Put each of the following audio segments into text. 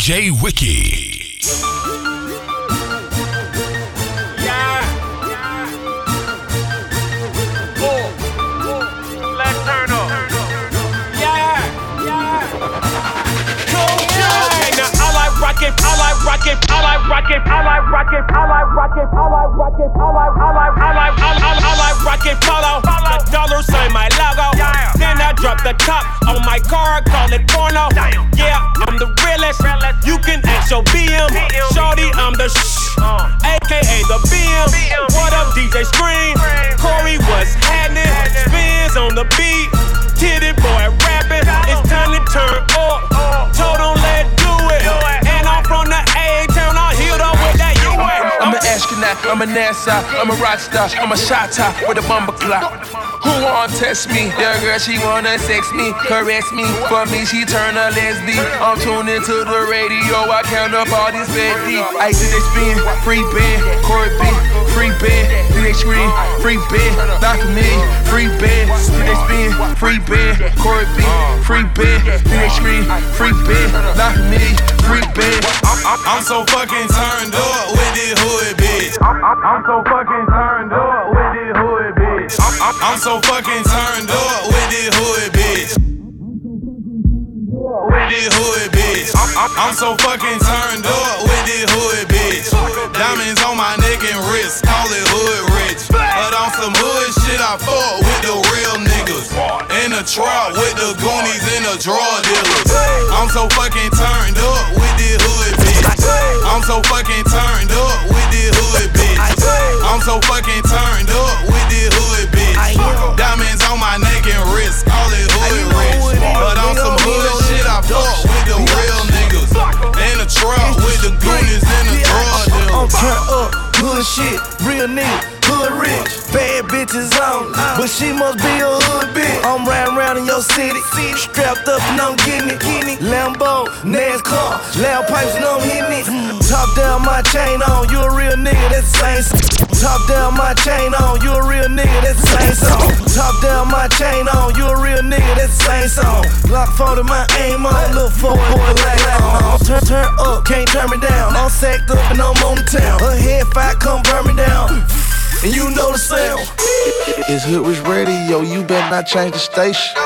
DJ Wiki. Rockin', I like rockin', I like rockin', I like rockin', I like rockin', I like rockin', I like, I like, I like, I like, I like rockin' polo. The dollar sign my logo. Then I drop the top on my car, call it porno. Yeah, I'm the realest. You can ask your BM. Shorty, I'm the shh, aka the BM. What up, DJ Scream? Corey, what's happening? Spins on the beat. Titty boy rapping. It's time to turn up. Told I'm a NASA, I'm a rock star, I'm a shot top with a bumper clock. Who wanna test me? Your girl, she wanna sex me, caress me. For me, she turn a lesbian. I'm tuned into the radio, I count up all these fatty. I did they spin, free band, Corey B, free band, did they scream, free band, not me, free band, did they spin, free band, Corey B, free band, did they scream, free band, not me, free band. I'm, I'm, I'm so fucking turned up with this hood bitch. I'm, I'm, I'm so fucking turned up with this hood bitch. I'm, I'm, I'm so fucking turned up with this hood bitch. With this hood bitch. I'm, I'm, so fucking turned up with this hood bitch. Diamonds on my neck and wrist, call it hood rich. But on some hood shit, I fuck with the real niggas. In the trap with the goonies and the drug dealers. I'm so fucking turned up with this hood bitch. I'm so fucking turned up with this hood bitch. I'm so fucking turned city, strapped up and I'm it. Lambo, NASCAR, loud pipes and I'm hitting it. Top down my chain on, you a real nigga, that's the same. song. Top down my chain on, you a real nigga, that's the same song. Top down my chain on, you a real nigga, that's the same song. Glock 40, my aim on, look for boy, like on. Turn, turn up, can't turn me down. I'm sacked up and I'm on the town. Her head fight, come burn me down. And you know the sound. It's Hood Rich Radio, you better not change the station.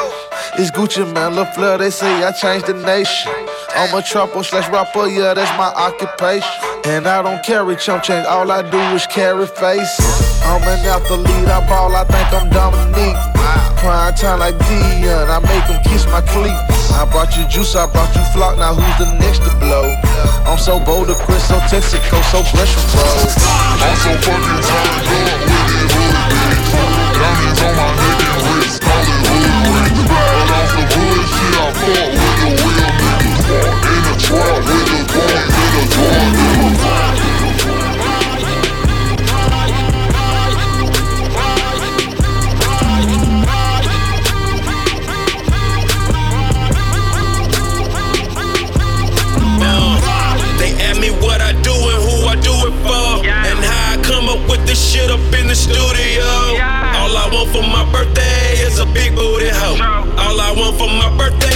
It's Gucci Mane, Lil Fleur, they say I changed the nation. I'm a trapper slash rapper, yeah, that's my occupation. And I don't carry chump change, all I do is carry faces. I'm an athlete, I ball, I think I'm Dominique. Prime time like Deion, I make them kiss my cleats. I brought you juice, I brought you flock, now who's the next to blow? I'm so bold, to quit, so Texaco, so from bro. I'm so fucking turned up with this hood bitch. Diamonds on my it for. And how I come up with this shit up in the studio. All I want for my birthday is a big booty hoe. All I want for my birthday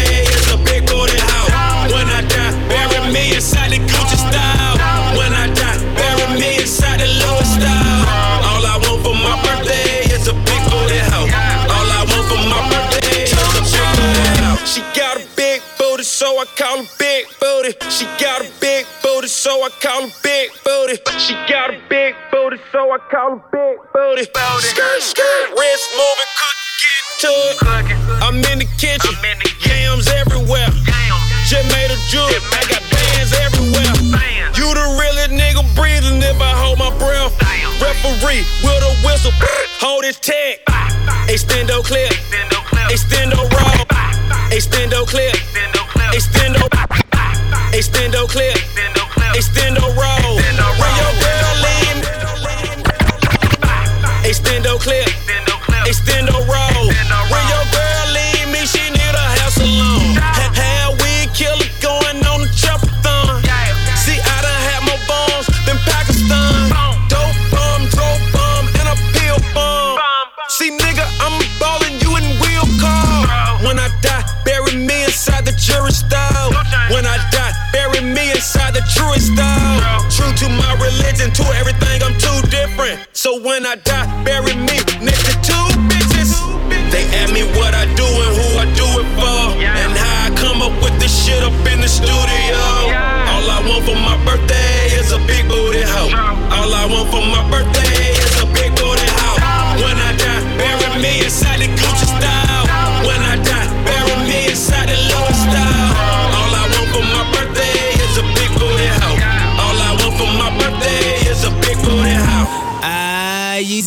so I call her big booty. She got a big booty, so I call her big booty. She got a big booty, so I call her big booty. Skirt, skirt, wrist moving, cook, get to it. I'm in the kitchen, yams everywhere. Just made a jewel, I got bands everywhere. You the realest nigga breathing if I hold my breath. Referee with a whistle, hold his tag. Extendo clip, extendo roll, extendo clip, extendo clip, inside the style. Truest though. True to my religion, to everything, I'm too different. So when I die, bury me next to two bitches. They ask me what I do and who I do it for. And how I come up with this shit up in the studio. All I want for my birthday is a big booty hoe. All I want for my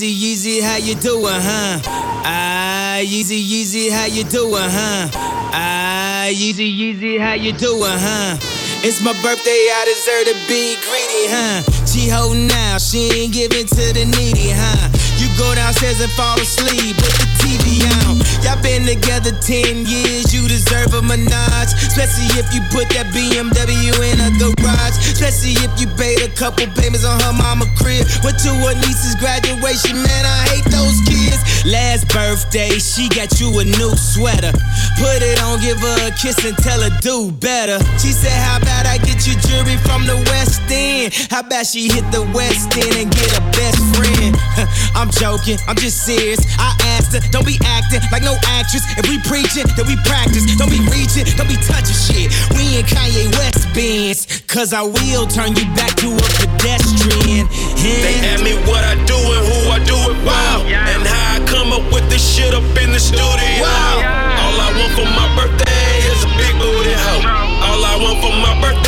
Yeezy, Yeezy, how you doing, huh? Ah, Yeezy, Yeezy, how you doing, huh? Ah, Yeezy, Yeezy, how you doing, huh? It's my birthday, I deserve to be greedy, huh? She holding out, she ain't giving to the needy, huh? You go downstairs and fall asleep with the TV on. Y'all been together 10 years, you deserve a menage. Especially if you put that BMW in a garage. Especially if you paid a couple payments on her mama crib. Went to her niece's graduation, man, I hate those kids. Last birthday, she got you a new sweater. Put it on, give her a kiss and tell her do better. She said, How about I get you jewelry from the West End? How about she hit the West End and get a best friend? I'm joking, I'm just serious. I asked her, don't be acting like no actress. If we preaching, then we practice. Don't be reaching, don't be touching shit. We in Kanye West Benz, cause I will turn you back to a pedestrian. They ask me what I do and who I do it for. And how I come up with this shit up in the studio. All I want for my birthday is a big booty hoe. All I want for my birthday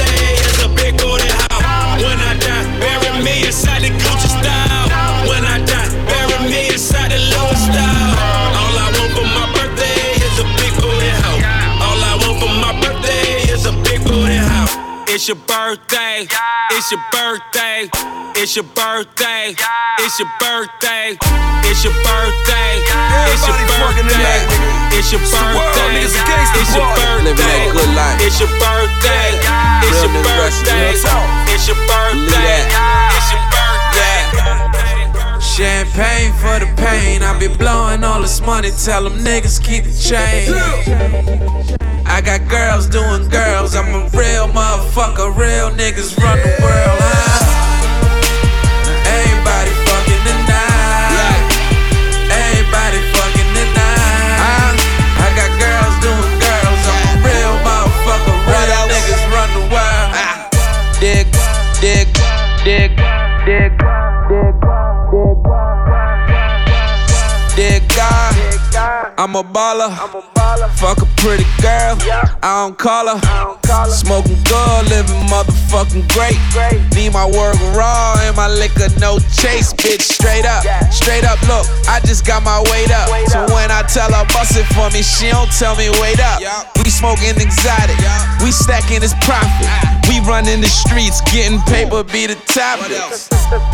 It's your birthday. It's your birthday. It's your birthday. It's your birthday. It's your birthday. It's your birthday. It's your It's the world, birthday. It's a gangsta It's your birthday. Living that good life. It's your birthday. It's your birthday. It's your birthday. It's your birthday. Champagne for the pain. I be blowing all this money. Tell them niggas keep the change. I got girls doing girls. I'm a real motherfucker. Real niggas run the world. Huh? Everybody fucking tonight. Everybody fucking tonight. I got girls doing girls. I'm a real motherfucker. Real niggas run the world. Dig, dig, dig, dig, dig, dig, dig God. I'm a baller. Fuck a pretty girl. I don't call her. Smoking good, living motherfucking great. great. Need my work raw and my liquor no chase, bitch. Straight up, straight up. Look, I just got my weight up. So when I tell her bust it for me, she don't tell me wait up. We smoking exotic. We stacking this profit. Ah. We running the streets, getting paper, be the topic.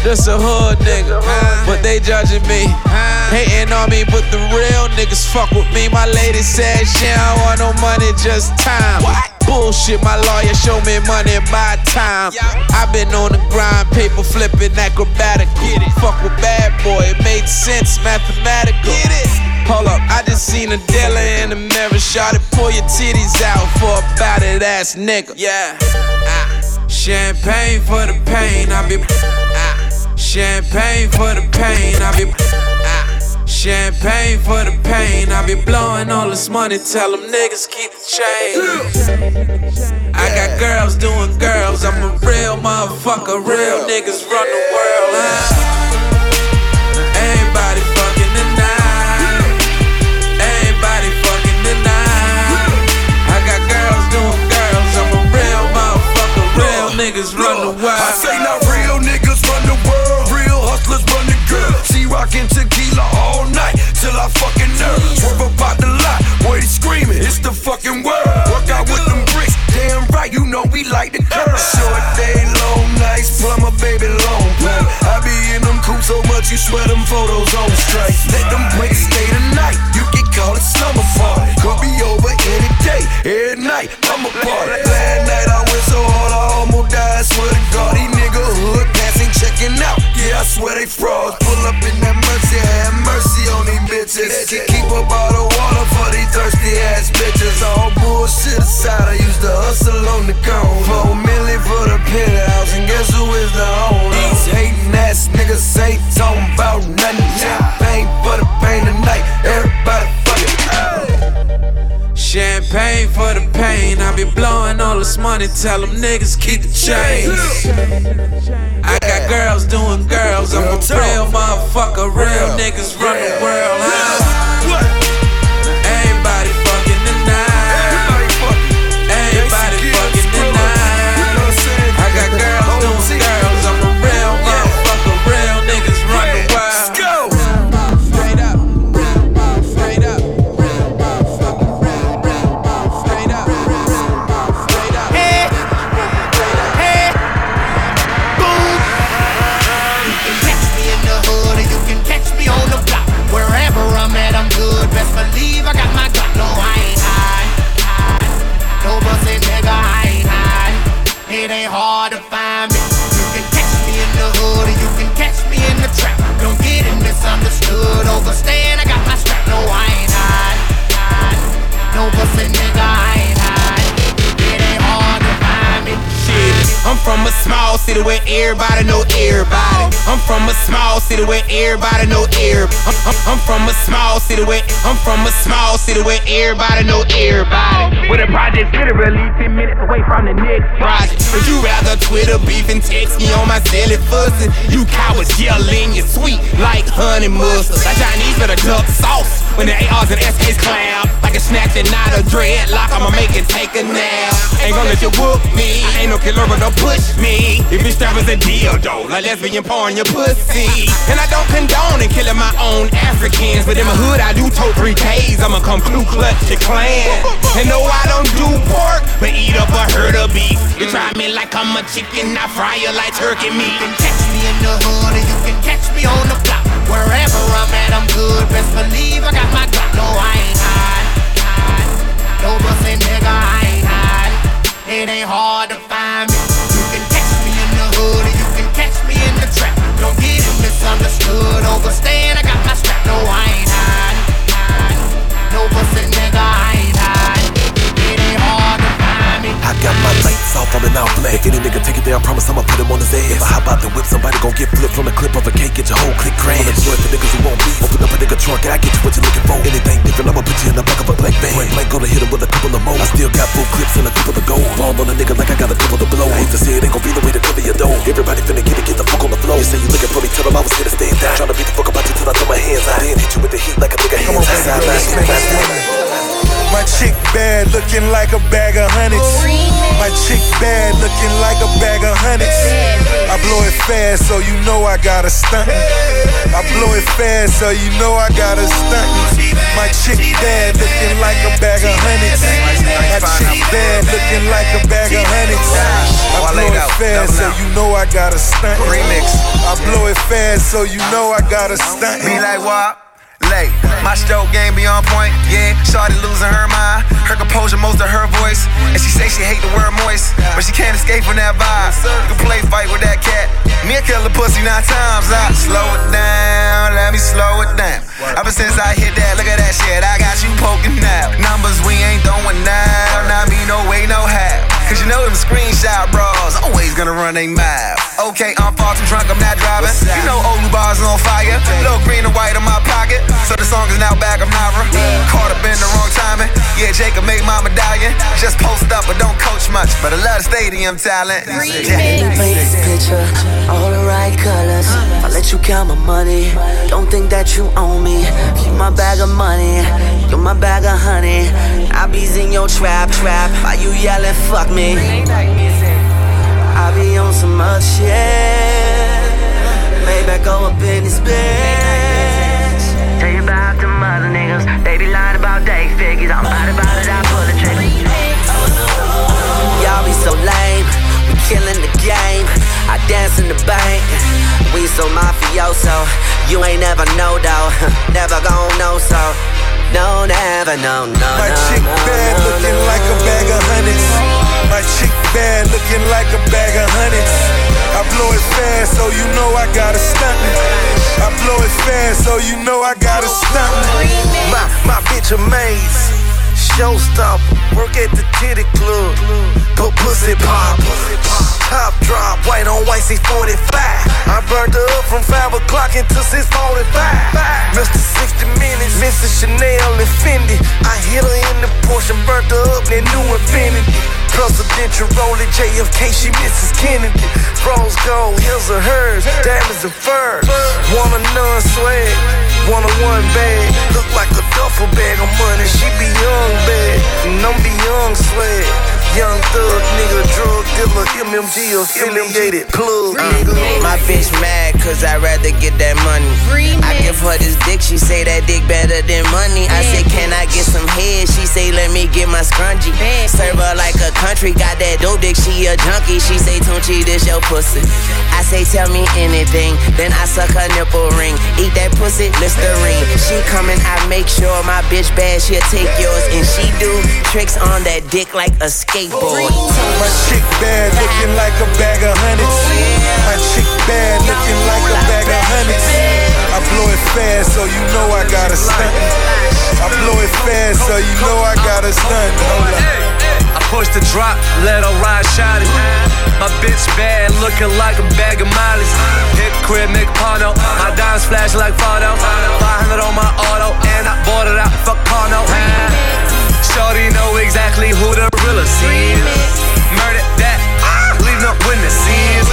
Just a hood nigga, but they judging me. Ah. Hating on me, but the real niggas fuck with me. My lady said she don't want no money, just time. Bullshit, my lawyer show me money by time. I've been on the grind, paper flipping, acrobatic. Fuck with bad boy, it made sense, mathematical. Hold up, I just seen a dealer in the mirror. Shot it, pull your titties out for a battered ass nigga. Yeah. Ah. Champagne for the pain, I be. Ah. Champagne for the pain, I be. Champagne for the pain, I be blowing all this money. Tell them niggas keep the change. I got girls doing girls, I'm a real motherfucker. Real niggas run the world. Huh? Everybody fucking tonight. Everybody fucking tonight. I got girls doing girls, I'm a real motherfucker. Real niggas run the world. I say not real niggas run the world, real hustlers run the girl. She rockin' tequila Swerve about the money, tell them niggas keep the change. I got girls doing girls, I'm a real motherfucker, real niggas run the world. Huh? Everybody. I'm from a small city where everybody know everybody. I'm, I'm, I'm from a small city where I'm from a small city where everybody know everybody. Where the project's literally 10 minutes away from the next project. Would you rather Twitter beef and text me on my celly fussing? You cowards yelling, you sweet like honey mustard. Like Chinese better duck sauce when the ARs and SKs clown. Like a snatch and not a dreadlock, I'ma make it take a nap. Ain't gonna let you whoop me. I ain't no killer, but don't push me. If your strap is a dildo, like lesbian porn, your pussy. And I don't condone in killing my own Africans, but in my hood I do tote three Ks. I'ma come Ku Klux your clan. And no, I don't do pork, but eat up a herd of beef. You try me like I'm a chicken, I fry you like turkey meat. You can catch me in the hood or you can catch me on the block. Wherever I'm at, I'm good. Best believe I got my Glock. No, I ain't hide. No bussy nigga, I ain't hide. It ain't hard to find me. You can catch me in the hood or you can catch me in the trap. Don't get it misunderstood. Overstand, I got my strap. No, I ain't hide. No bussy nigga, I ain't I got my lights off, I'm in all black. If any nigga take it there, I promise I'ma put him on his ass. If I hop out the whip, somebody gon' get flipped from the clip of a cake, get your whole click crash. Unemployed for niggas who won't be. Open up a nigga trunk, and I get you what you're looking for. Anything different, I'ma put you in the back of a black van. Point blank, gonna hit him with a couple of more. I still got full clips and a couple of gold. Ball on a nigga like I got a couple of blow. I hate to say it ain't gon' be the way to cover your dome. Everybody finna get it, get the fuck on the floor. You say you looking for me, tell them I was here to stand down. Tryna beat the fuck about you till I throw my hands out. Then hit you with the heat like a nigga hands out. My chick bad, looking like a bag of hundreds. My chick bad, looking like a bag of hundreds. I blow it fast, so you know I got a stunt. I blow it fast, so you know I got a stunt. My chick bad, looking like a bag of hundreds. My chick bad, looking like a bag of hundreds. I blow it fast, so you know I got a stunt. Remix. I blow it fast, so you know I got a stunt. Be like what? Late. My stroke game be on point, yeah. Shorty losing her mind. Her composure, most of her voice. And she say she hate the word moist, but she can't escape from that vibe. You can play fight with that cat. Me and kill the pussy nine times. I slow it down, let me slow it down. Ever since I hit that, look at that shit. I got you poking now. Numbers we ain't throwing now. Not me, no way, no how. Cause you know them screenshot bros always gonna run they mouth. Okay, I'm far too drunk, I'm not driving. You know old bars on fire. Little green and white in my pocket. So the song is now back, I'm Nara. Caught up in the wrong timing. Yeah, Jacob made my medallion. Just post up, but don't coach much. But I love the stadium talent. Paint this picture, all the right colors. I let you count my money. Don't think that you own me. You my bag of money, you my bag of honey. I be in your trap, trap. Why you yelling, fuck me? I be on some other shit. Maybach go up in this bitch. Tell you about them other niggas. They be lying about they figures. I'm about about it, I pull the trigger. Y'all be so lame. We killing the game. I dance in the bank. We so mafioso. You ain't never know though. never gon' know so. No, never, no, no, My no, chick no, bad, no, looking no, like a bag of hundreds. My chick bad, looking like a bag of hundreds. I blow it fast, so you know I got a stuntin'. I blow it fast, so you know I got a stuntin'. My, my bitch amazed. Showstopper, work at the titty club. Put pussy pop. Top drop, white on white, 645. I burned her up from 5 o'clock until 645. Mr. 60 minutes, Mrs. Chanel and Fendi. I hit her in the Porsche, burnt her up, that new Infiniti. Presidential rolling JFK, she misses Kennedy. Rose gold, heels are hers, diamonds and fur. Want a non swag, one a one bag. Look like a duffel bag of money. She be young bad, and I'm be young swag. Young thug, nigga, drug dealer, MMG affiliated plug, nigga. My bitch mad cause I'd rather get that money. I give her this dick, she say that dick better than money. I say, can I get some head? She say, let me get my scrunchie. Serve her like a country, got that dope dick, she a junkie. She say, Tunchi, this your pussy. I say, tell me anything. Then I suck her nipple ring. Eat that pussy, Listerine. She coming, I make sure my bitch bad, she'll take yours. And she do tricks on that dick like a skate skateboard. My chick bad, looking like a bag of hundreds. Oh, my chick bad, looking like a bag of hundreds. I blow it fast, so you know I got a stunt. I blow it fast, so you know I got a stunt. Hold up. I push the drop, let her ride shot it. My bitch bad, looking like a bag of mileage. Hit crib, make porno. My diamonds flash like photo. 500 on my auto, and I bought it out, fuck porno. Shorty know exactly who the realest is. Murder that, leave no witnesses.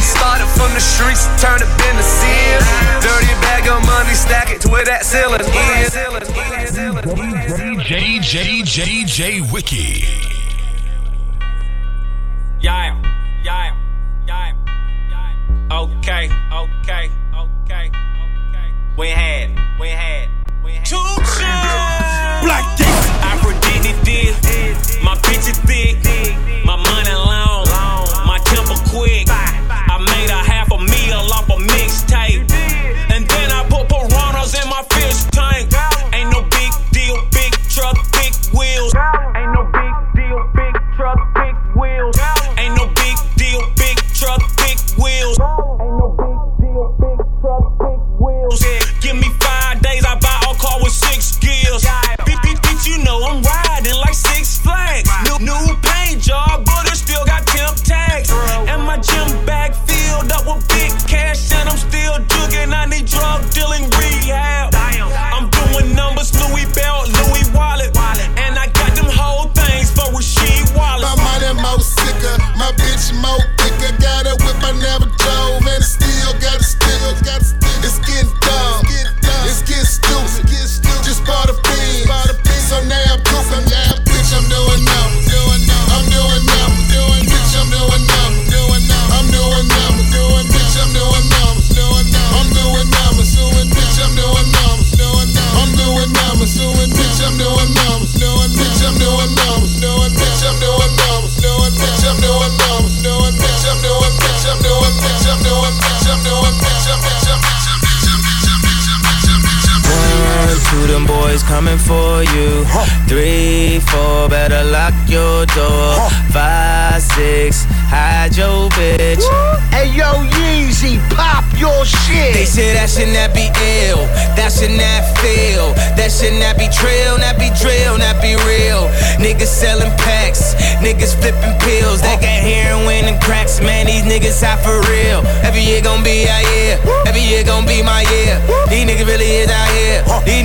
Started from the streets, turn to businesses. Dirty bag of money, stack it to where that ceiling is. DJ, J, J, J, Wiki. Yeah, yeah, yeah, yeah. Okay, okay, okay, okay. We had, we had, we had. Two Black My bitch is thick. My money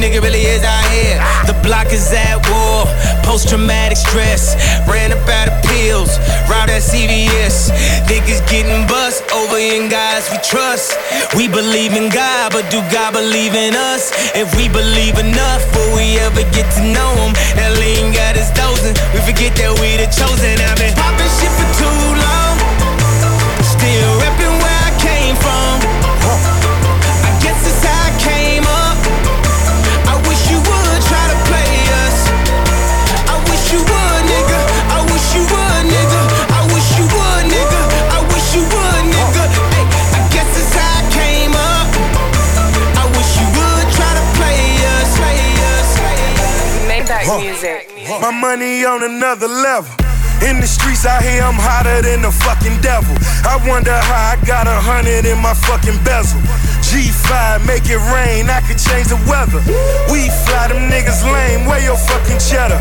niggas really is out here. The block is at war, post traumatic stress, ran up out of pills, route at CVS. Niggas getting bust over in guys we trust. We believe in God, but do God believe in us? If we believe enough, will we ever get to know Him? That lean got us dozing. We forget that we the chosen. I've been popping shit for too long. Still repping where I came from. My money on another level. In the streets out here, I'm hotter than the fucking devil. I wonder how I got a hundred in my fucking bezel. G5, make it rain, I could change the weather. We fly them niggas lame, where your fucking cheddar?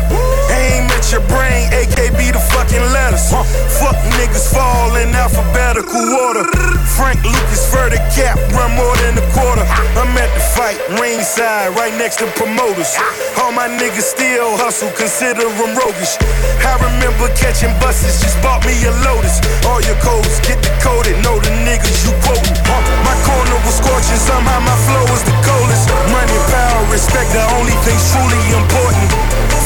Aim at your brain, AKB the fucking letters. Fuck niggas fall in alphabetical order. Frank Lucas, Vertic Cap, run more than a quarter. I'm at the fight, ringside, right next to promoters. All my niggas still hustle, consider them roguish. I remember catching buses, just bought me a Lotus. All your codes get decoded, know the niggas you scorching, somehow my flow was the coldest. Money, power, respect, the only things truly important.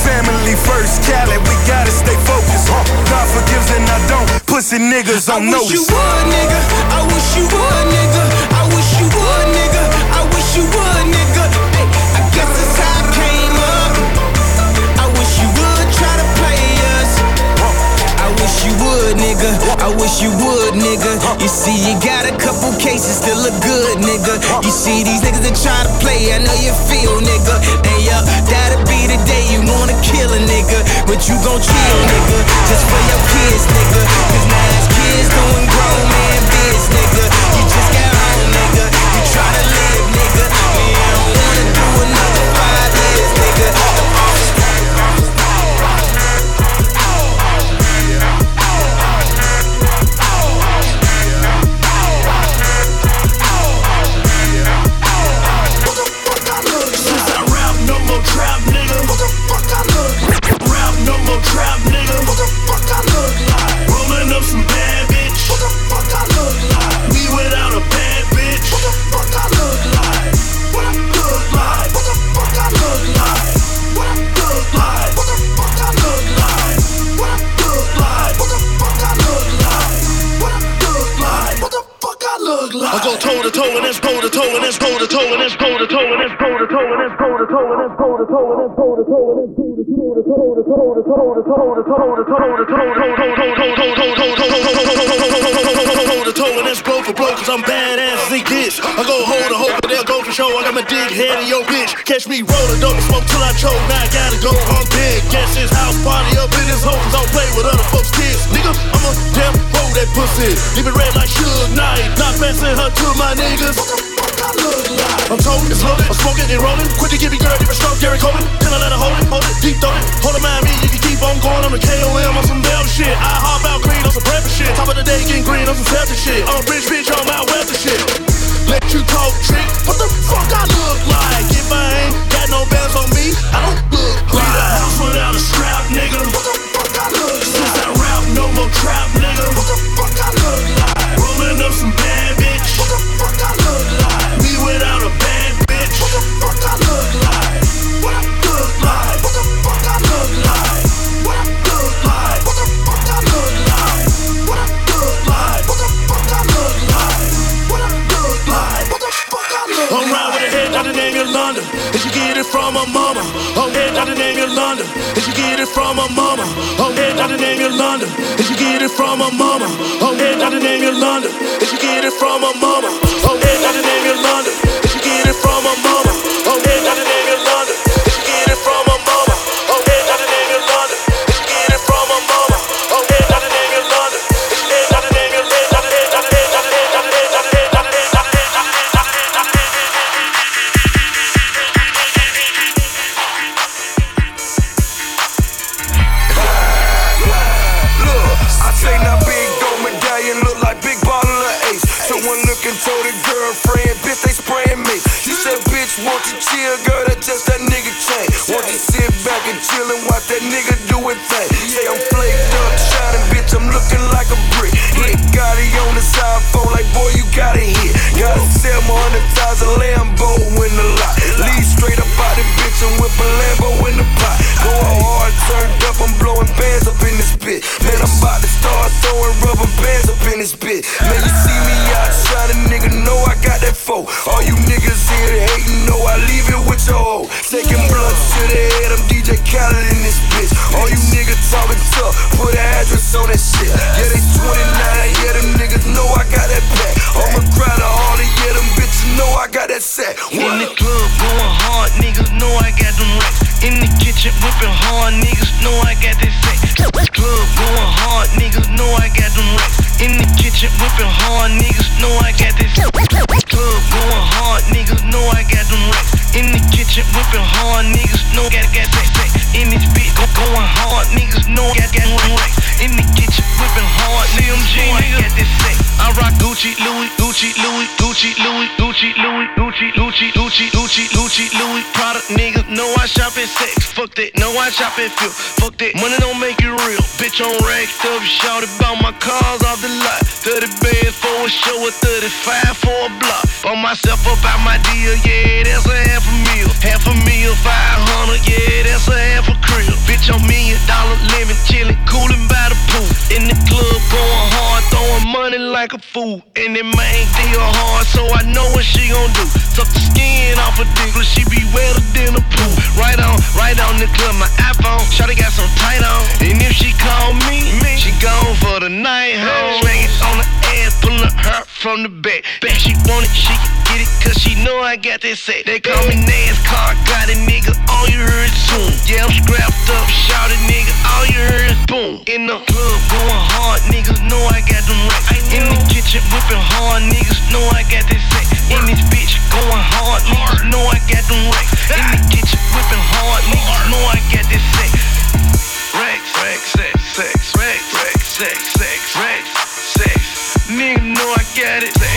Family first, Cali, we gotta stay focused. God forgives and I don't. Pussy niggas on I notice. wish you would, nigga. I wish you would, nigga. I wish you would, nigga. I wish you would, nigga. Would, nigga. I wish you would, nigga. You see, you got a couple cases still look good, nigga. You see these niggas that try to play, I know you feel, nigga. And yo, that'll be the day you wanna kill a nigga. But you gon' chill, nigga. Just for your kids, nigga. Cause now it's kids doing grown man biz, nigga. You just got home, nigga. You try to live, nigga. And you don't wanna do another five years, nigga. crowd I look like? I go toe to toe and that's toe to toe and that's toe to toe and that's toe to toe and that's toe to toe and that's toe to toe and that's toe to toe and that's toe to toe and that's toe to toe to toe to toe to toe to toe to toe to toe to toe to toe to toe to toe to toe to toe and that's blow for blow cause I'm badass as this. I go hold a hope but they'll go for show. I got my dick head in your bitch. Catch me rolling and smoke till I choke. Now I gotta go. I'm big. Guess this house party up in this hole. Don't play with other folks' kids. Nigga, I'm a damn roll that pussy. Leave it red like Suge Knight. Not passing her to my niggas. I'm told it's loaded, I'm smoking and rolling. Quit to give me girl, different stroke, Gary Coleman. Till I let her hold it, hold it, deep throw it. Hold it, mind me, you can keep on going. I'm the KOM on some damn shit. I hop out clean on some breakfast shit. Top of the day, getting green on some Celtic shit. Oh, I'm a rich bitch, I'm out west shit. Let you talk trick. What the fuck I look like? If I ain't got no bands on me, I don't look like. Shit whipping hard, nigga. I shop at feel. Fuck that, money don't make it real. Bitch on racked up, shout about my cars off the lot. 30 bands for a show, with 35 for a block. Bought myself up out my deal, yeah, that's a half a meal. Half a meal, 500, yeah, that's a half a crib. Bitch on million dollar limit, chillin', coolin' by the pool. In the club, going money like a fool. And it man deal hard, so I know what she gon' do. Suck the skin off a dick, she be wetter than a pool. Right on, right on the club, my iPhone. Shawty got some tight on. And if she call me, me she gone for the night home. Swing it from the back. Bet she want it, she can get it, cause she know I got that set. They call me NASCAR, got it, nigga, all you heard is boom. Yeah, I'm scrapped up, shout it, nigga, all you heard is boom. In the club, going hard, niggas know I got them racks. In the kitchen, whipping hard, niggas know I got that set. In this bitch, going hard, niggas know I got them racks. In the kitchen, whipping hard, niggas know I got that set. Racks, racks, sex, sex, racks, racks, sex, sex. Nigga got it.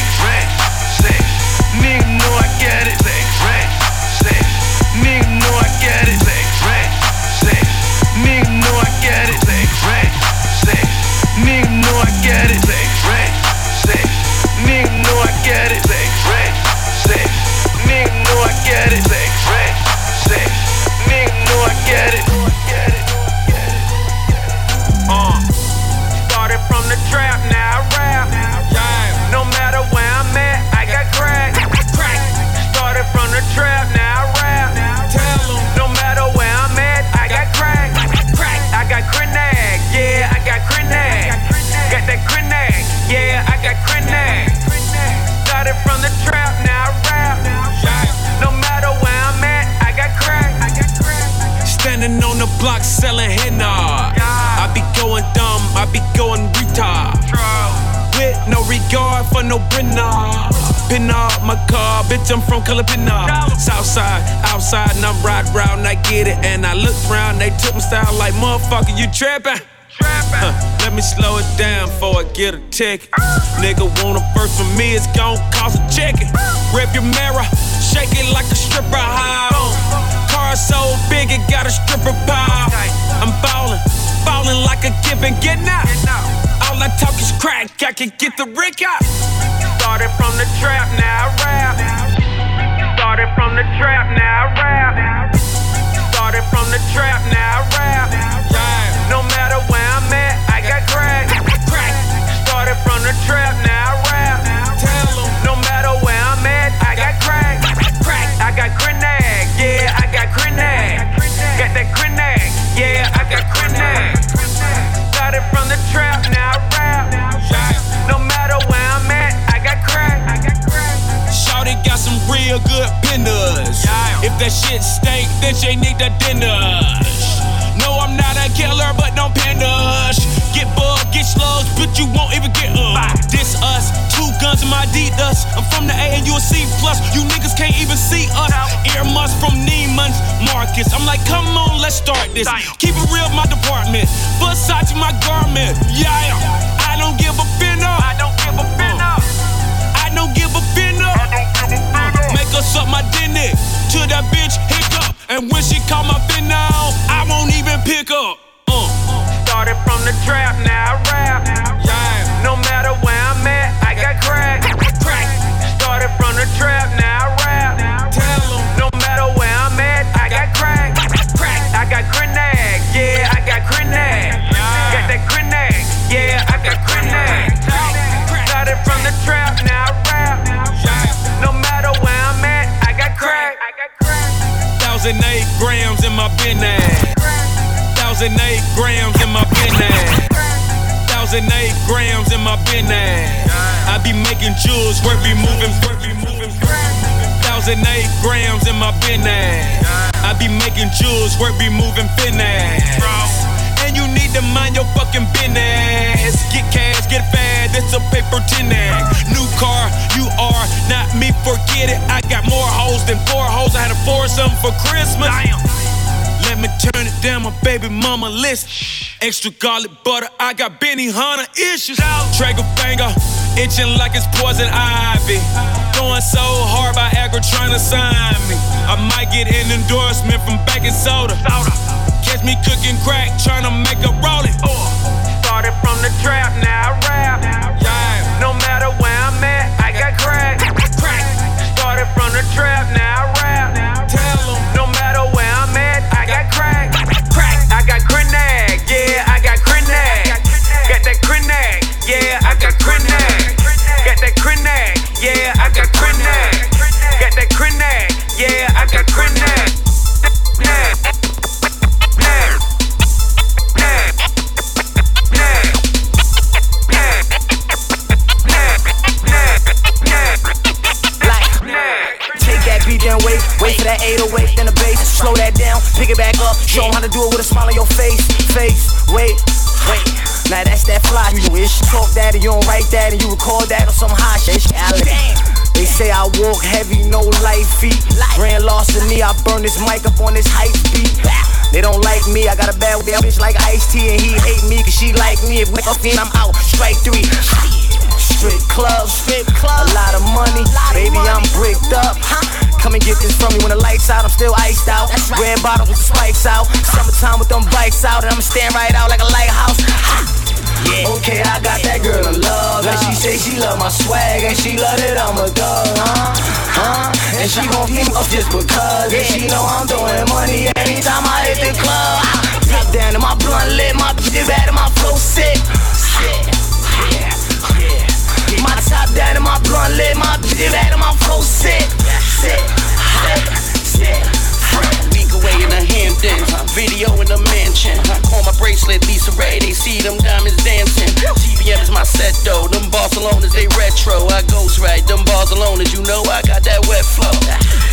Motherfucker, you trapping? Huh, let me slow it down before I get a ticket. Nigga want a first from me, it's gon' cost a chicken. Rip your mirror, shake it like a stripper high. Car so big, it got a stripper pile. I'm ballin', ballin' like a given, getting out. All I talk is crack, I can get the rick out. Started from the trap, now I rap. Started from the trap, now I rap. Started from the trap, now I rap. No matter where I'm at, I got crack. Crack. Started from the trap, now I rap. No matter where I'm at, I got crack. Crack. I got grenade, yeah, I got grenade. Got that grenade, yeah, I got grenade. Started from the trap, now I rap. No matter where I'm at, I got crack. Shawty got some real good pinners. If that shit stink, then she need the dinner. No, I'm not a killer, but no panish. Get bugged, get slugs, but you won't even get up. This us, two guns in my Adidas. I'm from the A and you a C plus. You niggas can't even see us. Earmuffs from Neiman's Marcus. I'm like, come on, let's start this. Keep it real, my department. Versace, my garment. Yeah, I don't give a finna. I don't give a finna. I don't give a finna. Make her suck my dinner to that bitch. And when she call my fin now, I won't even pick up. Uh. Started from the trap, now I rap. No matter where I'm at, I got crack. Crack. Started from the trap, now I rap. Thousand eight grams in my business. Thousand eight grams in my business. Thousand eight grams in my business. I be making jewels, work be moving, work be moving. Thousand eight grams in my business. I be making jewels, work be moving. And you need to mind your fucking business. Get cash, get fast, it's a paper tennis. New car, you are not me, forget it. I got more hoes than four hoes. I had a foursome for Christmas. Damn. Let me turn it down, my baby mama list. Extra garlic butter, I got Benihana issues. Trigger finger, itching like it's poison ivy. Going so hard by Agra trying to sign me. I might get an endorsement from baking soda. Catch me cooking crack, trying to make a rolling. Uh, started from the trap, now me. If we up in, I'm out, strike three. Strip clubs, strip club, a lot of money. Baby, I'm bricked up. Come and get this from me when the lights out. I'm still iced out. Red bottoms with the spikes out. Summertime with them bikes out, and I'ma stand right out like a lighthouse. Yeah. Okay, I got that girl in love, and she say she love my swag, and she love that I'm a dog, huh? Huh? And she gon' keep up just because, and she know I'm throwing money anytime I hit the club. Drip down to my blunt lit, my bitch bad and my flow sick. Down and my blunt lit, my bitch and my flow sick. Sick, sick, sick. Week away in the Hamptons, video in the mansion. Call my bracelet, Lisa Ray, they see them diamonds dancing. TVM is my set though, them Barcelonas, they retro. I ghost right, them Barcelonas, you know I got that wet flow.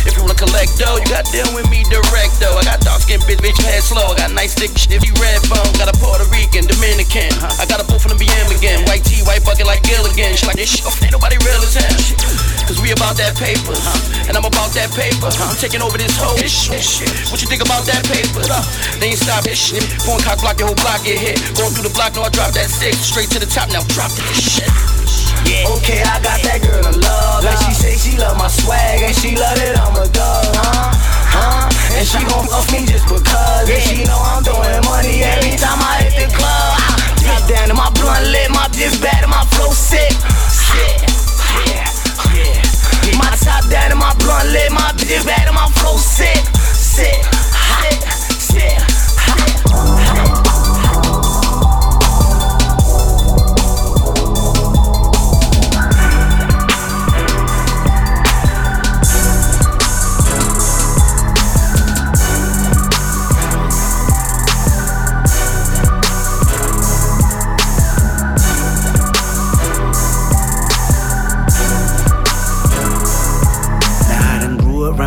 If you wanna collect though, you got deal with me direct though. I got dark bitch, bitch, head slow. I got nice thick shit, you red bone. Got a Puerto Rican, Dominican. I got a both from the BM again. White tee, white bucket like Gilligan. She like this shit, ain't nobody real as hell. Cause we about that paper, and I'm about that paper. I'm taking over this whole shit. What you think about that paper? They ain't stop this shit. Phone cock block, your whole block get hit. Going through the block, no, I drop that six. Straight to the top, now drop this shit. Yeah. Okay, I got that girl in love. Like she say she love my swag and she love it, I'm a dog, huh? Huh? And she gon' fuck me just because. And she know I'm throwing money every time I hit the club. Drop down to my blunt lit, my bitch bad and my flow sick. Sick. Yeah. Yeah. My top down and my blunt lit, my bitch bad and my flow sick. Sick. Sick. Sick. Nah,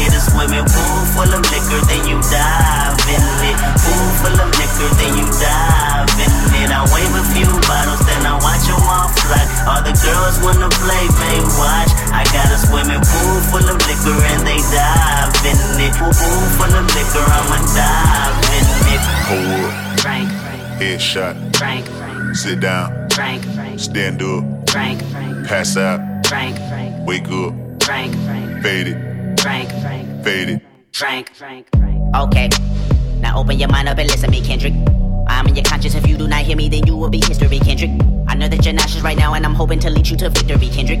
get a swimming pool full of liquor, then you dive in it. Pool full of liquor, then you dive in it. I wave a few bottles, then I watch them all fly. All the girls wanna play, they watch. I got a swimming pool full of liquor and they dive in it. Pool full of liquor, I'ma dive in it. Hold up. Frank, Headshot. Frank, Sit down. Frank, Stand up. Frank, Pass out. Frank, Frank, Wake up. Frank, Frank, Fade it. Frank, Frank, Fade it. Frank, Frank. Okay, now open your mind up and listen to me, Kendrick. I'm in your conscience. If you do not hear me, then you will be history, Kendrick. I know that you're nauseous right now, and I'm hoping to lead you to victory, Kendrick.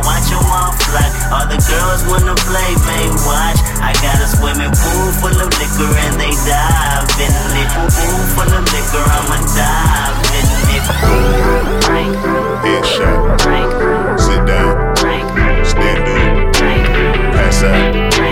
then I watch them all fly. All the girls wanna play, may watch. I got a swimming pool full of liquor and they dive in it. Pool full of liquor, I'ma dive in it. Headshot. Sit down. Stand up. Pass out.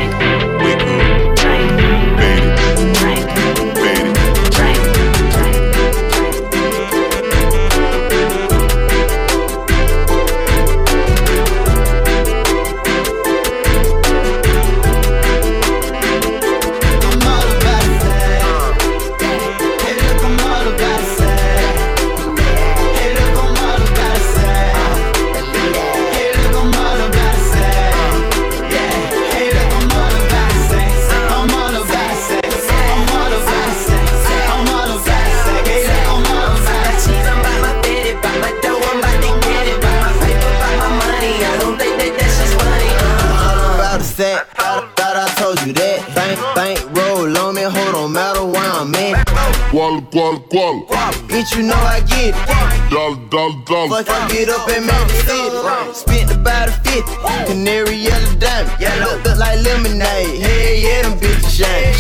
Qual, qual. Bitch, you know I get it. Dal, dal, dal. Fuck, I get up and make it fit. Spent about a 50. Canary yellow diamond. Look, look like lemonade. Hey, yeah, them bitches shine.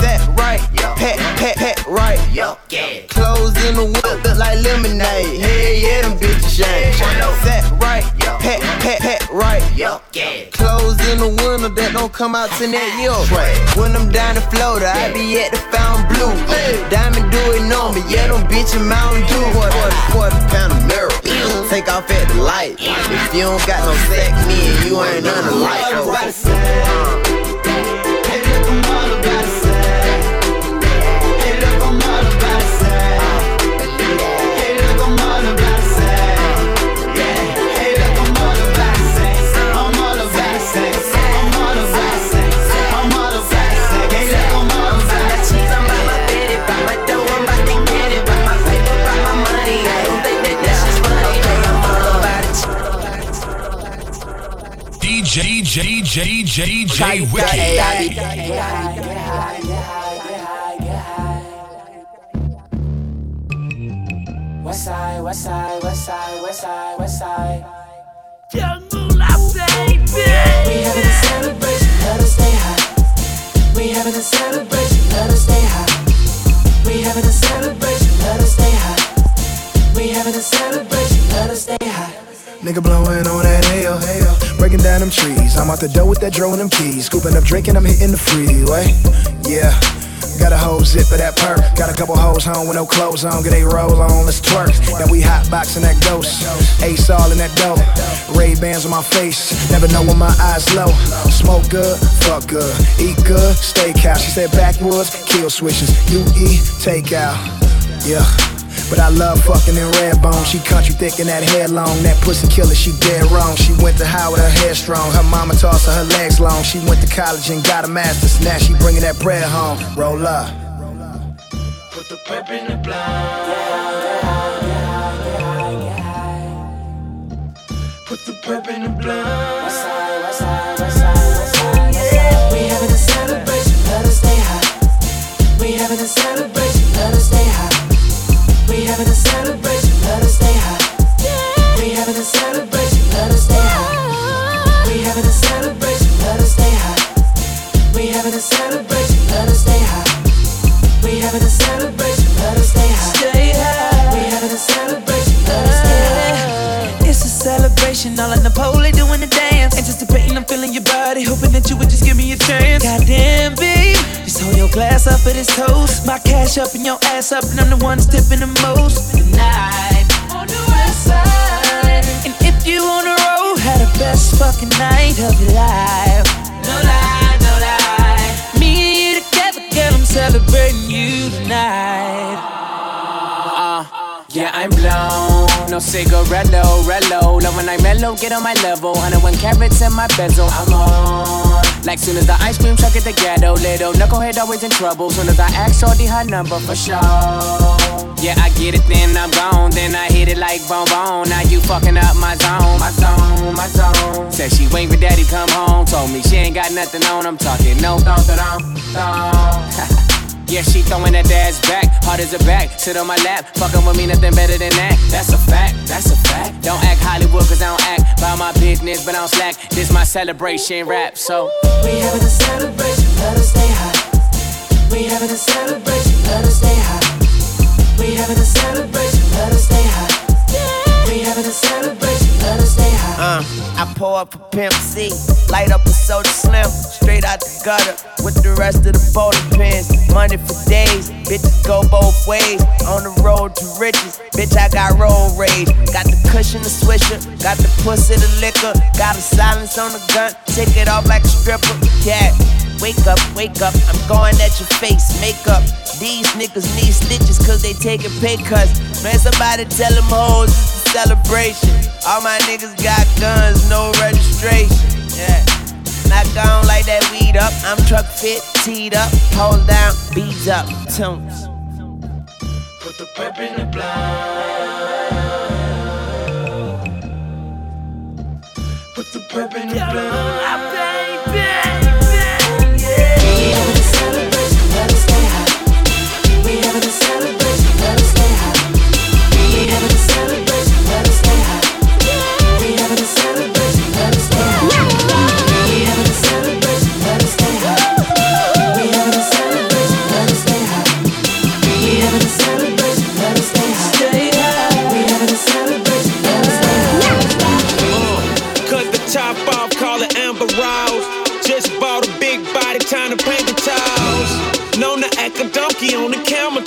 Fat right, pat, pat, pat right. Clothes in the whip, look like lemonade. Hey, yeah, them bitches shine. Fat right, pat, pat, pat right. Yeah, Clothes in the winter that don't come out till that year. When I'm down in Florida, I be at the Fontainebleau. Diamond do it on me, yeah, them bitches Mountain Dew. Quarter, quarter pound of mirror. Take off at the light. If you don't got no sex, me and you ain't none alike. DJ, DJ, side. Young baby. We having a celebration, let us stay high. We having a celebration, let us stay high. We having a celebration, let us stay high. We having a celebration, let us stay high. Nigga blowing on that hell, hell. Breaking down them trees. I'm out the door with that dro and them keys. Scooping up drinking, I'm hitting the freeway. Yeah. Got a whole zip of that perk. Got a couple hoes home with no clothes on. Get they roll on, let's twerk. Now we hot boxing that ghost. Ace all in that dough. Ray Bans on my face. Never know when my eyes low. Smoke good, fuck good. Eat good, steakhouse. She said backwoods, kill switches. You eat, take out. Yeah. But I love fucking in red bone. She country thick and that hair long. That pussy killer, she dead wrong. She went to Howard, her hair strong. Her mama tossed her, her legs long. She went to college and got a master's. Now she bringing that bread home. Roll up. Put the pep in the blind. Put the pep in the blind. West side, west side, west side, west side, west side. We having a celebration, let us stay high. We having a celebration, having a celebration, let us stay high. We having a celebration, let us stay high. We having a celebration, let us stay high. We having a celebration, let us stay high. We having a celebration, let us stay high. Stay high. We having a celebration, let us stay high. It's a celebration, all in the pole, doing the dance. Anticipating, I'm feeling your body, hoping that you glass up for this toast. My cash up and your ass up, and I'm the one tipping the most. Tonight, on the west side. And if you on the road, had the best fucking night of your life. No lie, no lie. Me and you together, girl, I'm celebrating you tonight. Uh, Yeah, I'm blown. No cigarello, rello. Love when I mellow, get on my level. 101 carats in my bezel. I'm on. Like soon as the ice cream truck at the ghetto. Little knucklehead always in trouble. Soon as I ask Shorty her number for sure. Yeah, I get it, then I'm gone. Then I hit it like bone bone. Now you fucking up my zone, my zone, my zone. Said she waiting for daddy come home. Told me she ain't got nothing on. I'm talking no thong, thong, thong. Yeah, she throwing that dad's back, hard as a back. Sit on my lap, fucking with me, nothing better than that. That's a fact, that's a fact. Don't act Hollywood, cause I don't act by my business, but I don't slack. This my celebration rap, so. We having a celebration, let us stay high. We having a celebration, let us stay high. We having a celebration, let us stay high. We having a celebration, Uh, I pour up a Pimp C, light up a Soulja Slim, straight out the gutter with the rest of the bowling pins. Money for days, bitches go both ways. On the road to riches, bitch, I got road rage. Got the cushion, the swisher, got the pussy, the liquor, got a silence on the gun, take it off like a stripper. Yeah. Wake up, wake up, I'm going at your face, makeup. These niggas need stitches cause they taking pay cuts. Man, somebody tell them hoes it's a celebration. All my niggas got guns, no registration. Yeah. Not gone like that weed up. I'm truck fit, teed up, hold down, beads up, tunes. Put the pep in the blind. Put the pep in the blind.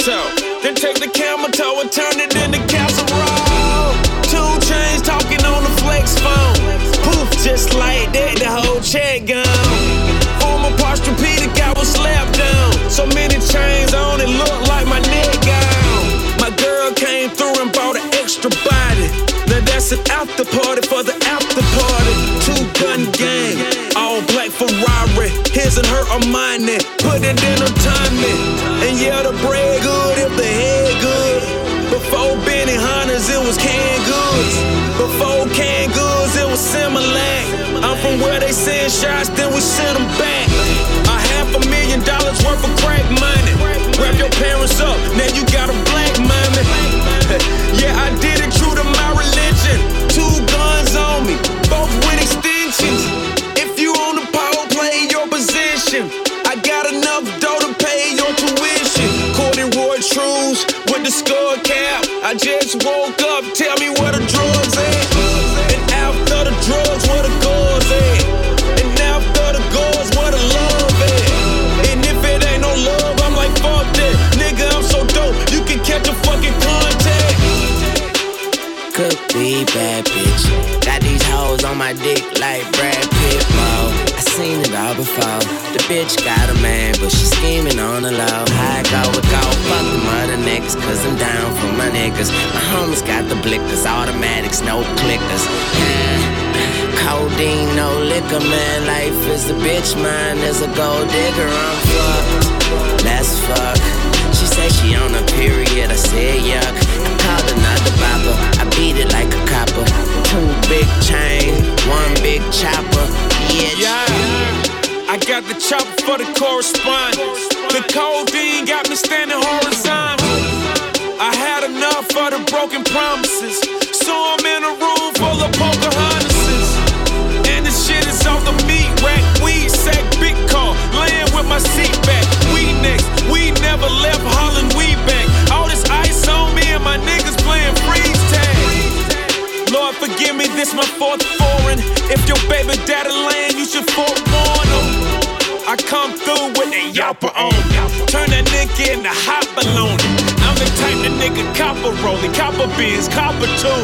Then take the camel toe and turn it into casserole. Two chains talking on the flex phone. Poof, just like that, the whole check gone. Former Posturepedic, I was slapped down. So many chains on it, look like my neck gone. My girl came through and bought an extra body. Now that's an after party for the after party. Two gun gang, all black Ferrari. His and her Armani, put it in a timing. And yeah, the bread Before canned goods, it was Similac. I'm from where they send shots, then we send them back. A half a million dollars worth of crack money. Wrap your parents up, now you got a black mommy. yeah, I did bitch got a man, but she scheming on the low. High go with go, fuck them other niggas, cause I'm down for my niggas. My homies got the blickers, automatics, no clickers. Codeine, no liquor, man. Life is a bitch, mine is a gold digger. I'm fucked. Let's fuck. She said she on a period. I said yuck. I called another bopper. I beat it like a copper. Two big chains, one big chopper. Chopper for the correspondence. The codeine got me standing horizontal. I had enough for the broken promises. So I'm in a room full of Pocahontases. And the shit is off the meat rack. Weed sack, big car. Laying with my seat back. We next. We never left Holland. We back. All this ice on me and my niggas playing freeze tag. Lord, forgive me, this my fourth foreign. If your baby daddy land, you should him. I come through with the yapper on me. Turn a nigga into hot balloon. I'm the type that nigga copper rolling, copper beans, copper too.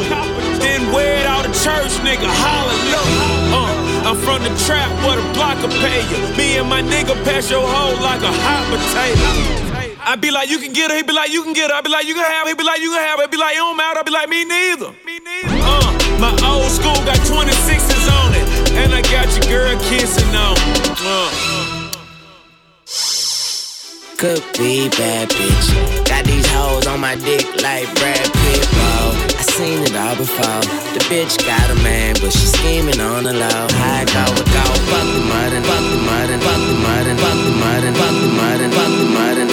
Then wear it out of church, nigga, hallelujah. Uh, I'm from the trap where the block will pay you. Me and my nigga pass your hoe like a hot potato. I be like, you can get her. He be like, you can get her. I be like, you can have her. He be like, you can have her. He be like, it don't matter. I be like, me neither. Me neither. Uh, my old school got 26s on it. And I got your girl kissing on it. Uh. Could be bad bitch. Got these hoes on my dick like Brad Pitt. Bro. I seen it all before. The bitch got a man, but she scheming on the low. High go with go. Fuck the mud and fuck the mud and fuck the mud and fuck the mud and fuck the mud and fuck the mud and fuck the mud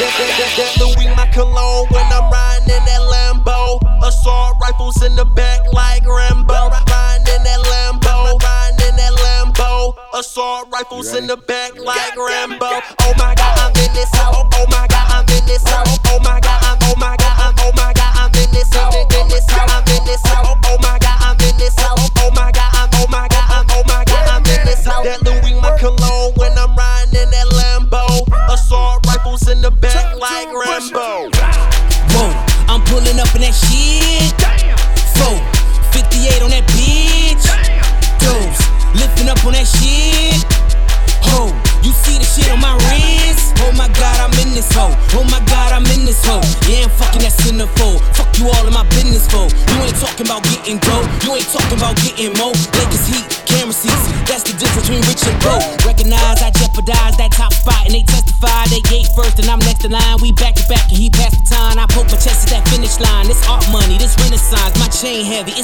Louis my cologne when I'm riding in that Lambo. Assault rifles in the back like Rambo. Riding in that Lambo, riding in that Lambo. Assault rifles in the back like Rambo. Oh my God, I'm in this house. Oh my God, I'm in this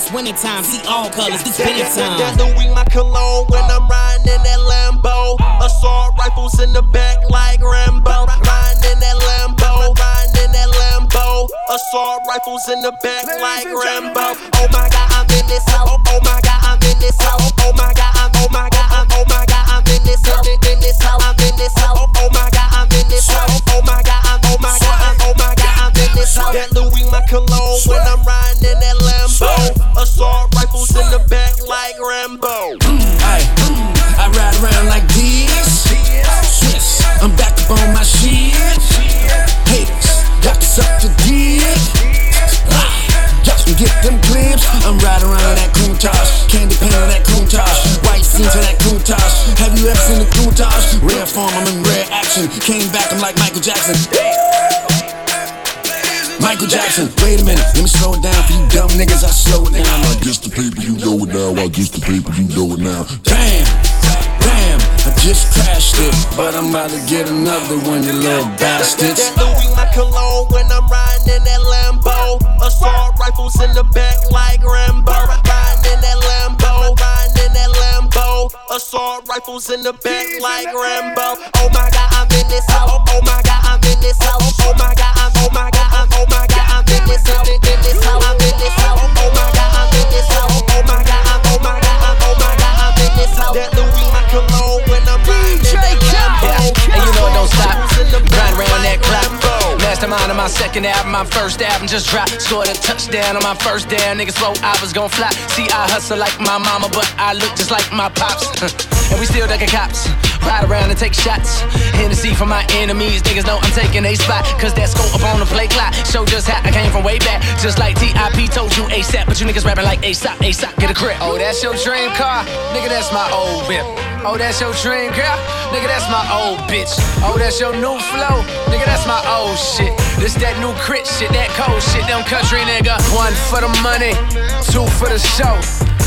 it's winter time. See all colors, this winter time. That Louis my cologne when I'm riding in that Lambo. Assault rifles in the back like Rambo. Riding in that Lambo, riding in that Lambo. Assault rifles in the back like Rambo. Oh my God, I'm in this house. Oh, oh my God, action. Came back, I'm like Michael Jackson. Michael Jackson, wait a minute, let me slow it down for you dumb niggas. I slow it down. I guess the paper, you know it now. I guess the paper, you know it now. Damn, damn, I just crashed it, but I'm about to get another one, you little bastards. That Louis my cologne when I'm riding in that Lambo. Assault rifles in the back like Rambo. Riding in that Lambo, Assault rifles in the back like Rambo. Oh my God, I'm in this house. Oh my God, I'm in this house. Oh my God, I'm. Oh my God, I'm. Oh my God, I'm in this house. In this house, I'm in this house. Oh my God, I'm in this house. Oh my God, I'm. Oh my God, I'm. Oh my God, I'm in this house. That Louis my cologne when I'm riding in that Lambo. And you know it don't stop. Rifles in the back Grind around that clock. Mastermind on my second album, my first album just dropped. Scored a touchdown on my first down. Niggas swore I was gon' fly. See, I hustle like my mama, but I look just like my pops. and we still ducking cops. Ride around and take shots. Hennessy for my enemies. Niggas know I'm taking a spot. Cause that scope up on the play clock. Show just how I came from way back. Just like TIP told you ASAP. But you niggas rapping like ASAP, ASAP, get a grip. Oh, that's your dream car? Nigga, that's my old whip. Oh, that's your dream girl? Nigga, that's my old bitch. Oh, that's your new flow? Nigga, that's my old shit. This that new crit shit, that cold shit, them country nigga. One for the money, two for the show.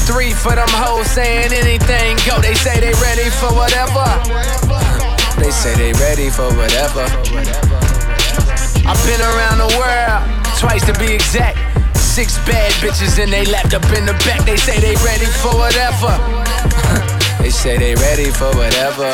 Three for them hoes saying anything go. They say they ready for whatever. They say they ready for whatever. I've been around the world, twice to be exact. Six bad bitches and they lapped up in the back. They say they ready for whatever. They say they ready for whatever.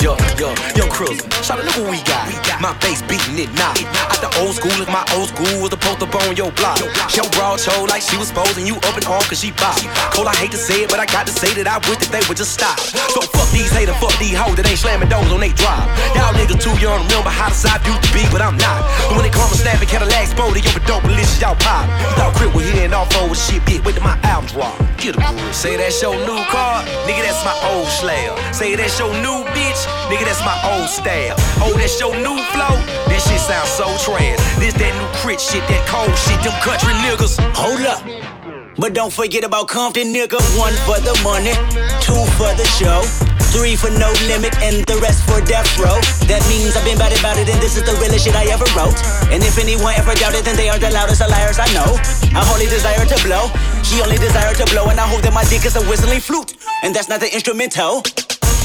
Yo, yo, yo, Cruiser. Shout out, look what we got. My bass beating it now. Out the old school, if my old school was a post up on your block. Yo, broad show like she was supposed and you up and on cause she bop. Cole, I hate to say it, but I got to say that I wish that they would just stop. So fuck these haters, fuck these hoes that ain't slamming doors on they drive. Y'all niggas too young to remember how the side used to be, but I'm not. But when they come and snapping Cadillac Spody, yo, dope malicious, y'all pop. You thought Crip was hitting off over shit, bitch, wait till my album drop. Get a groove. Say that's your new car, nigga, that's my old slab. Say that's your new bitch, nigga, that's my old style. Oh, that's your new flow? That shit sounds so trash. This that new crit shit, that cold shit, them country niggas. Hold up. But don't forget about Compton, nigga. One for the money, two for the show. Three for no limit, and the rest for death row. That means I've been bad about it, and this is the realest shit I ever wrote. And if anyone ever doubted, then they are the loudest of liars I know. I only desire to blow, she only desire to blow, and I hope that my dick is a whistling flute, and that's not the instrumental.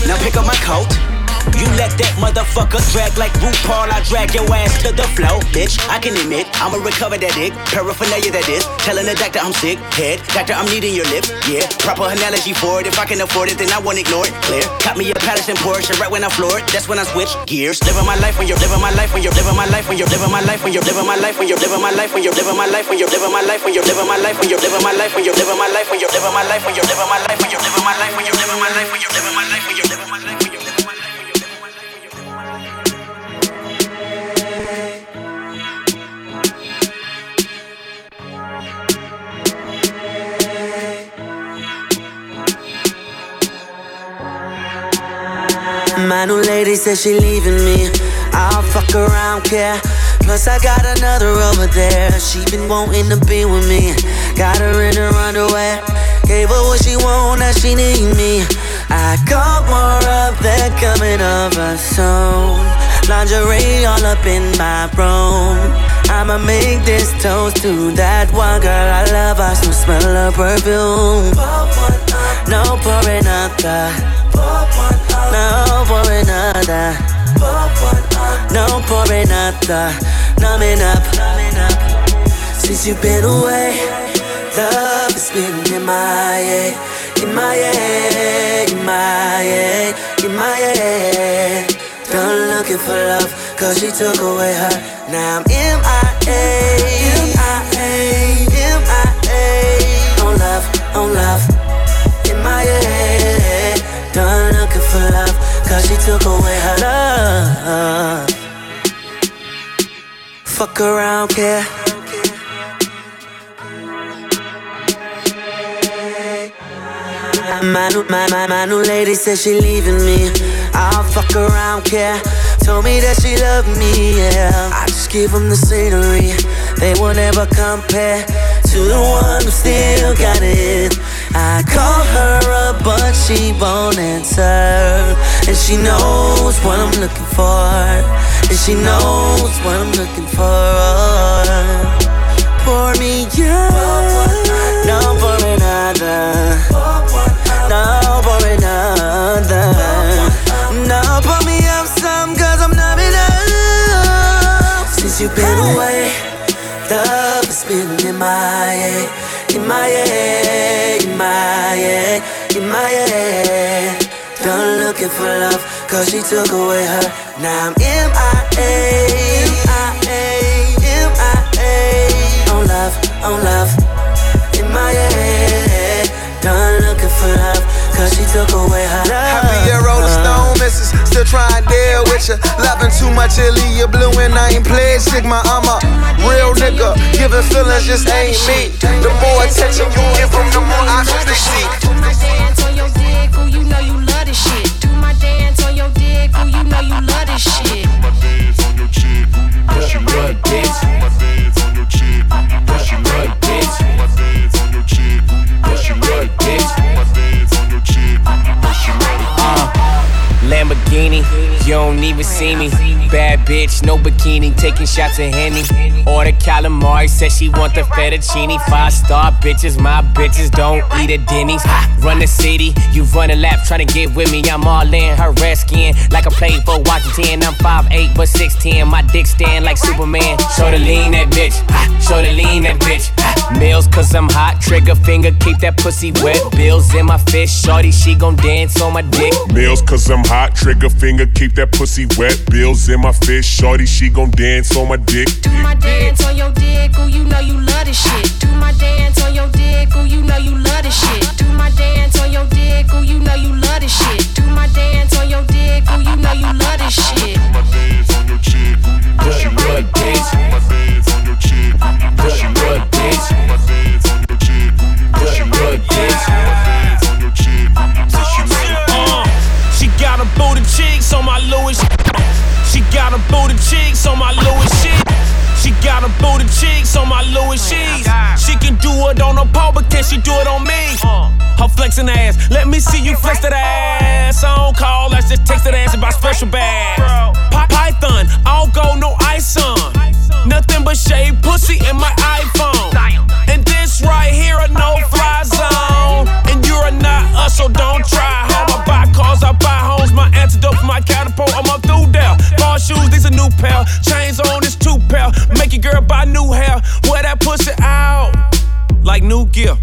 Now pick up my coat. You let that motherfucker drag like RuPaul, I drag your ass to the flow, bitch. I can admit, I'ma recover that dick. Paraphernalia that is. Telling the doctor I'm sick, head. Doctor, I'm needing your lips, yeah. Proper analogy for it. If I can afford it, then I won't ignore it. Clear. Got me a Patterson Porsche right when I floor it. That's when I switch gears. Living my life when you're living my life when you're living my life when you're living my life when you're living my life when you're living my life when you're living my life when you're living my life when you're living my life when you're living my life when you're living my life when you're living my life when you're living my life when you're living my life when you're living my life when you're living my life when you're My new lady says she leaving me. I'll fuck around, care. Plus I got another over there. She been wanting to be with me. Got her in her underwear. Gave her what she want, now she need me. I got more up there coming over soon. Lingerie all up in my room. I'ma make this toast to that one girl I love. I still smell her perfume. No for another. No Numbing up. Since you've been away, love has been in my head. In my head, in my head, in my head. Done looking for love, cause she took away her. Now I'm MIA, MIA, MIA. On love, on love, in my head. Done looking for love, cause she took away Fuck around, care. My new, my, my, my new lady says she leaving me. I'll fuck around, care. Told me that she loved me, yeah. I just give them the scenery. They will never compare to the one who still got it. I call her up, but she won't answer. And she knows what I'm looking for. And she knows what I'm looking for. Pour me up, no for another. No for another. No, put me up some, cause I'm not enough. Since you've been away, love has been in my head, in my head, in my head, in my head. Done looking for love, cause she took away her. Now I'm MIA, MIA, MIA. On love, on love, in my head. Done looking for love, cause she took away her love. Happy a Rolling Stone missus, still trying to deal with you. Loving too much, Aaliyah Blue, and I ain't playing Sigma. I'm a real nigga, giving feelings just ain't me. The more attention you give them, the more options they see. Even see me. Bad bitch, no bikini, taking shots of Henny. Order calamari, said she want the fettuccine. Five star bitches, my bitches don't eat at Denny's. Run the city, you run a lap trying to get with me. I'm all in her red skin, like I played for Washington. I'm 5'8 but 6'10, my dick stand like Superman. Show the lean that bitch, show the lean that bitch. Meals cause I'm hot, trigger finger, keep that pussy wet. Bills in my fist, shorty, she gon' dance on my dick. Nails cause I'm hot, trigger finger, keep that pussy wet. Bills in my fist. Shorty, she gon' dance on my dick. Do my dance on your dick, ooh, you know you love this shit. Do my dance on your dick, ooh, you know you love this shit. Do my dance on your dick, ooh, you know you love this shit. Do my dance on your dick, ooh, you know you love this shit. Do my dance on your chick, ooh, you know you love this shit. Do my dance on your chick, ooh, you know you love this shit. Do my dance on your chick, ooh, you know you love this shit. Do my dance on your chick, ooh, you know you love this shit. She got a booty cheeks on my Louis got a booty cheeks on my Louis shit. She got a booty cheeks on my Louis sheets. She can do it on a pole, but can she do it on me? Her flexing ass, let me see you flex that ass. I don't call, let's just text that ass about special bags. don't go no ice on. Nothing but shade pussy in my iPhone. And this right here, a no fly zone. And you're not us, so don't try. New gear.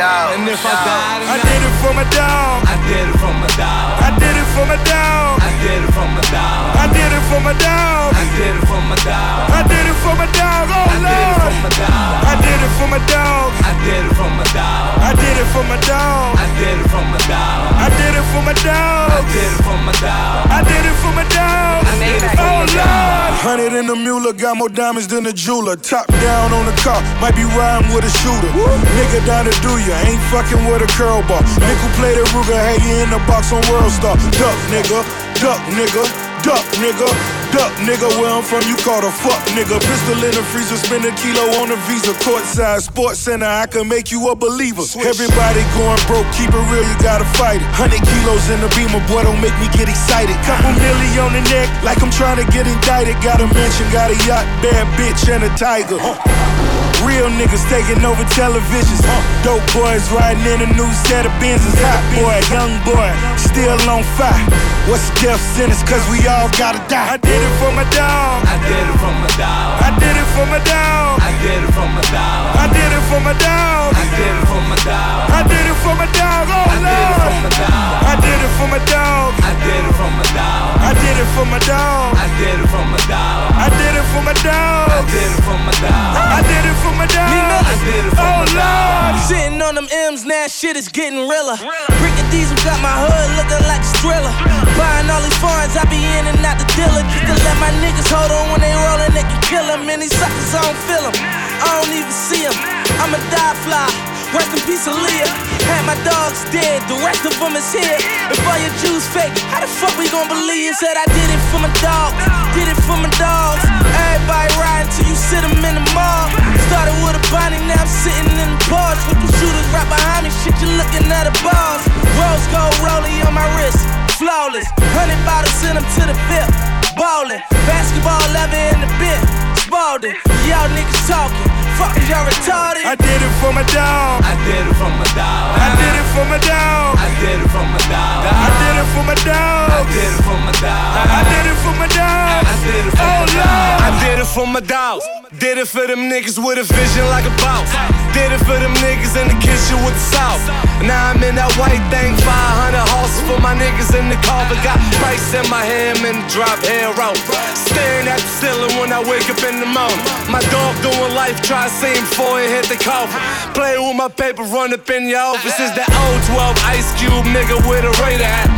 Dogs. And if I die I did it for my dog. I did it for my dog. I did it for my dog. I did it for my dog. I did it for my dog. I did it for my dog. I did it for my dog. Oh Lord. I did it for my dog. I did it for my dog. I did it for my dog. I did it for my dog. I did it for my dog. I did it for my dog. Hundred in the mule, got more diamonds than a jeweler. Top down on the car, might be riding with a shooter. Nigga down to do ya, ain't fucking with a curl ball. Nickel play the Ruger, hey, you in the box on World Star. Duck nigga, duck nigga, duck nigga. Duck nigga, where I'm from, you call the fuck nigga. Pistol in the freezer, spend a kilo on a visa. Courtside sports center, I can make you a believer. Everybody going broke, keep it real, you gotta fight it. Hundred kilos in the beamer, boy, don't make me get excited. Couple milli on the neck, like I'm trying to get indicted. Got a mansion, got a yacht, bad bitch, and a tiger. Real niggas taking over televisions. Dope boys riding in a new set of Benzes. Hot boy, young boy, still on fire. What's the death sentence? Cause we all gotta die. I did it for my dog. I did it for my dog. I did it for my dog. I did it for my dog. I did it for my dog. I did it for my dog. I did it for my dog. Oh Lord. I did it for my dog. I did it for my dog. I did it for my dog. I did it for my dog. I did it for my dog. I did it for my dog. I did it for my dog. I did it for Oh my Lord. Sitting on them M's, now shit is getting realer. Brick diesel got my hood looking like a thriller. Buying all these foreigns, I be in and out the dealer. Just to let my niggas hold on when they rollin', they can kill 'em. And these suckers, I don't feel 'em. I don't even see 'em. I'm a die fly. Rest in peace, Aaliyah. Had my dogs dead, the rest of them is here. If all your Jews fake, how the fuck we gon' believe? Said I did it for my dogs, did it for my dogs. Everybody riding till you sit 'em in the mall. Started with a Bonnie, now I'm sitting in the bars. With the shooters right behind me, shit, you looking at the bars. Rose gold rollie on my wrist, flawless. Hundred bottles send 'em to the VIP, ballin'. Basketball leather in the bit, Spalding. Y'all niggas talking, fuck y'all retarded? I did it for my dog. I did it for my dog. I did it for my dog. I did it for my dog. I did it for my dog. I did it for my dog. I did it for my dog. I did it for Oh my Lord. I did it for my dogs. Did it for them niggas with a vision like a boss. Did it for them niggas in the kitchen with the sauce. Now I'm in that white thing, 500 horses for my niggas in the car. But Got price in my hand, and drop hair out. Staring at the ceiling when I wake up in the morning. My dog doing life, try to see him before hit the coffin. Playing with my paper, run up in your office. Is that old 12 Ice Cube nigga with a Raider hat.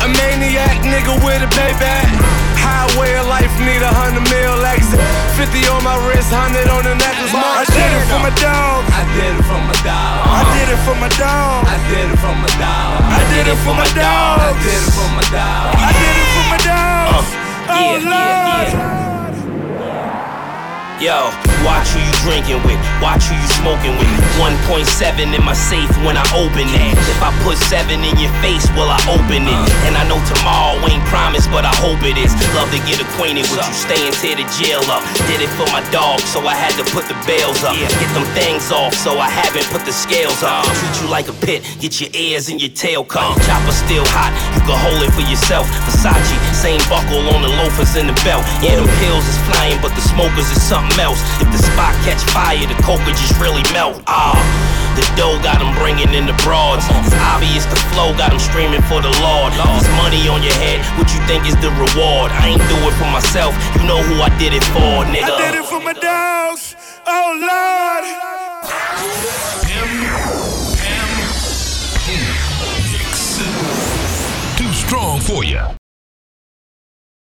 A maniac nigga with a baby. Highway of life need a hundred mil exit. 50 on my wrist, 100 on the necklace. I did it for my dog. I did it for my dog. I did it for my dog. I did it for my dog. I did it for my dog. I did it for my dog. I did it for my dog. Oh Lord. Yo, watch who you drinking with, watch who you smoking with. 1.7 in my safe when I open it. If I put 7 in your face, will I open it? And I know tomorrow ain't promised, but I hope it is. Love to get acquainted with you, staying tear the jail up. Did it for my dog, so I had to put the bails up. Get them things off, so I haven't put the scales up. Uh-huh. Treat you like a pit, get your ears and your tail cut. Chopper still hot, you can hold it for yourself. Versace, same buckle on the loafers and the belt. Yeah, them pills is flying, but the smokers is something else. If the spot catch fire, the coca just really melt. Ah, the dough got them bringing in the broads. It's obvious the flow got them screaming for the Lord. There's money on your head, what you think is the reward? I ain't do it for myself, you know who I did it for, nigga. I did it for my dogs. Oh Lord. Too strong for you.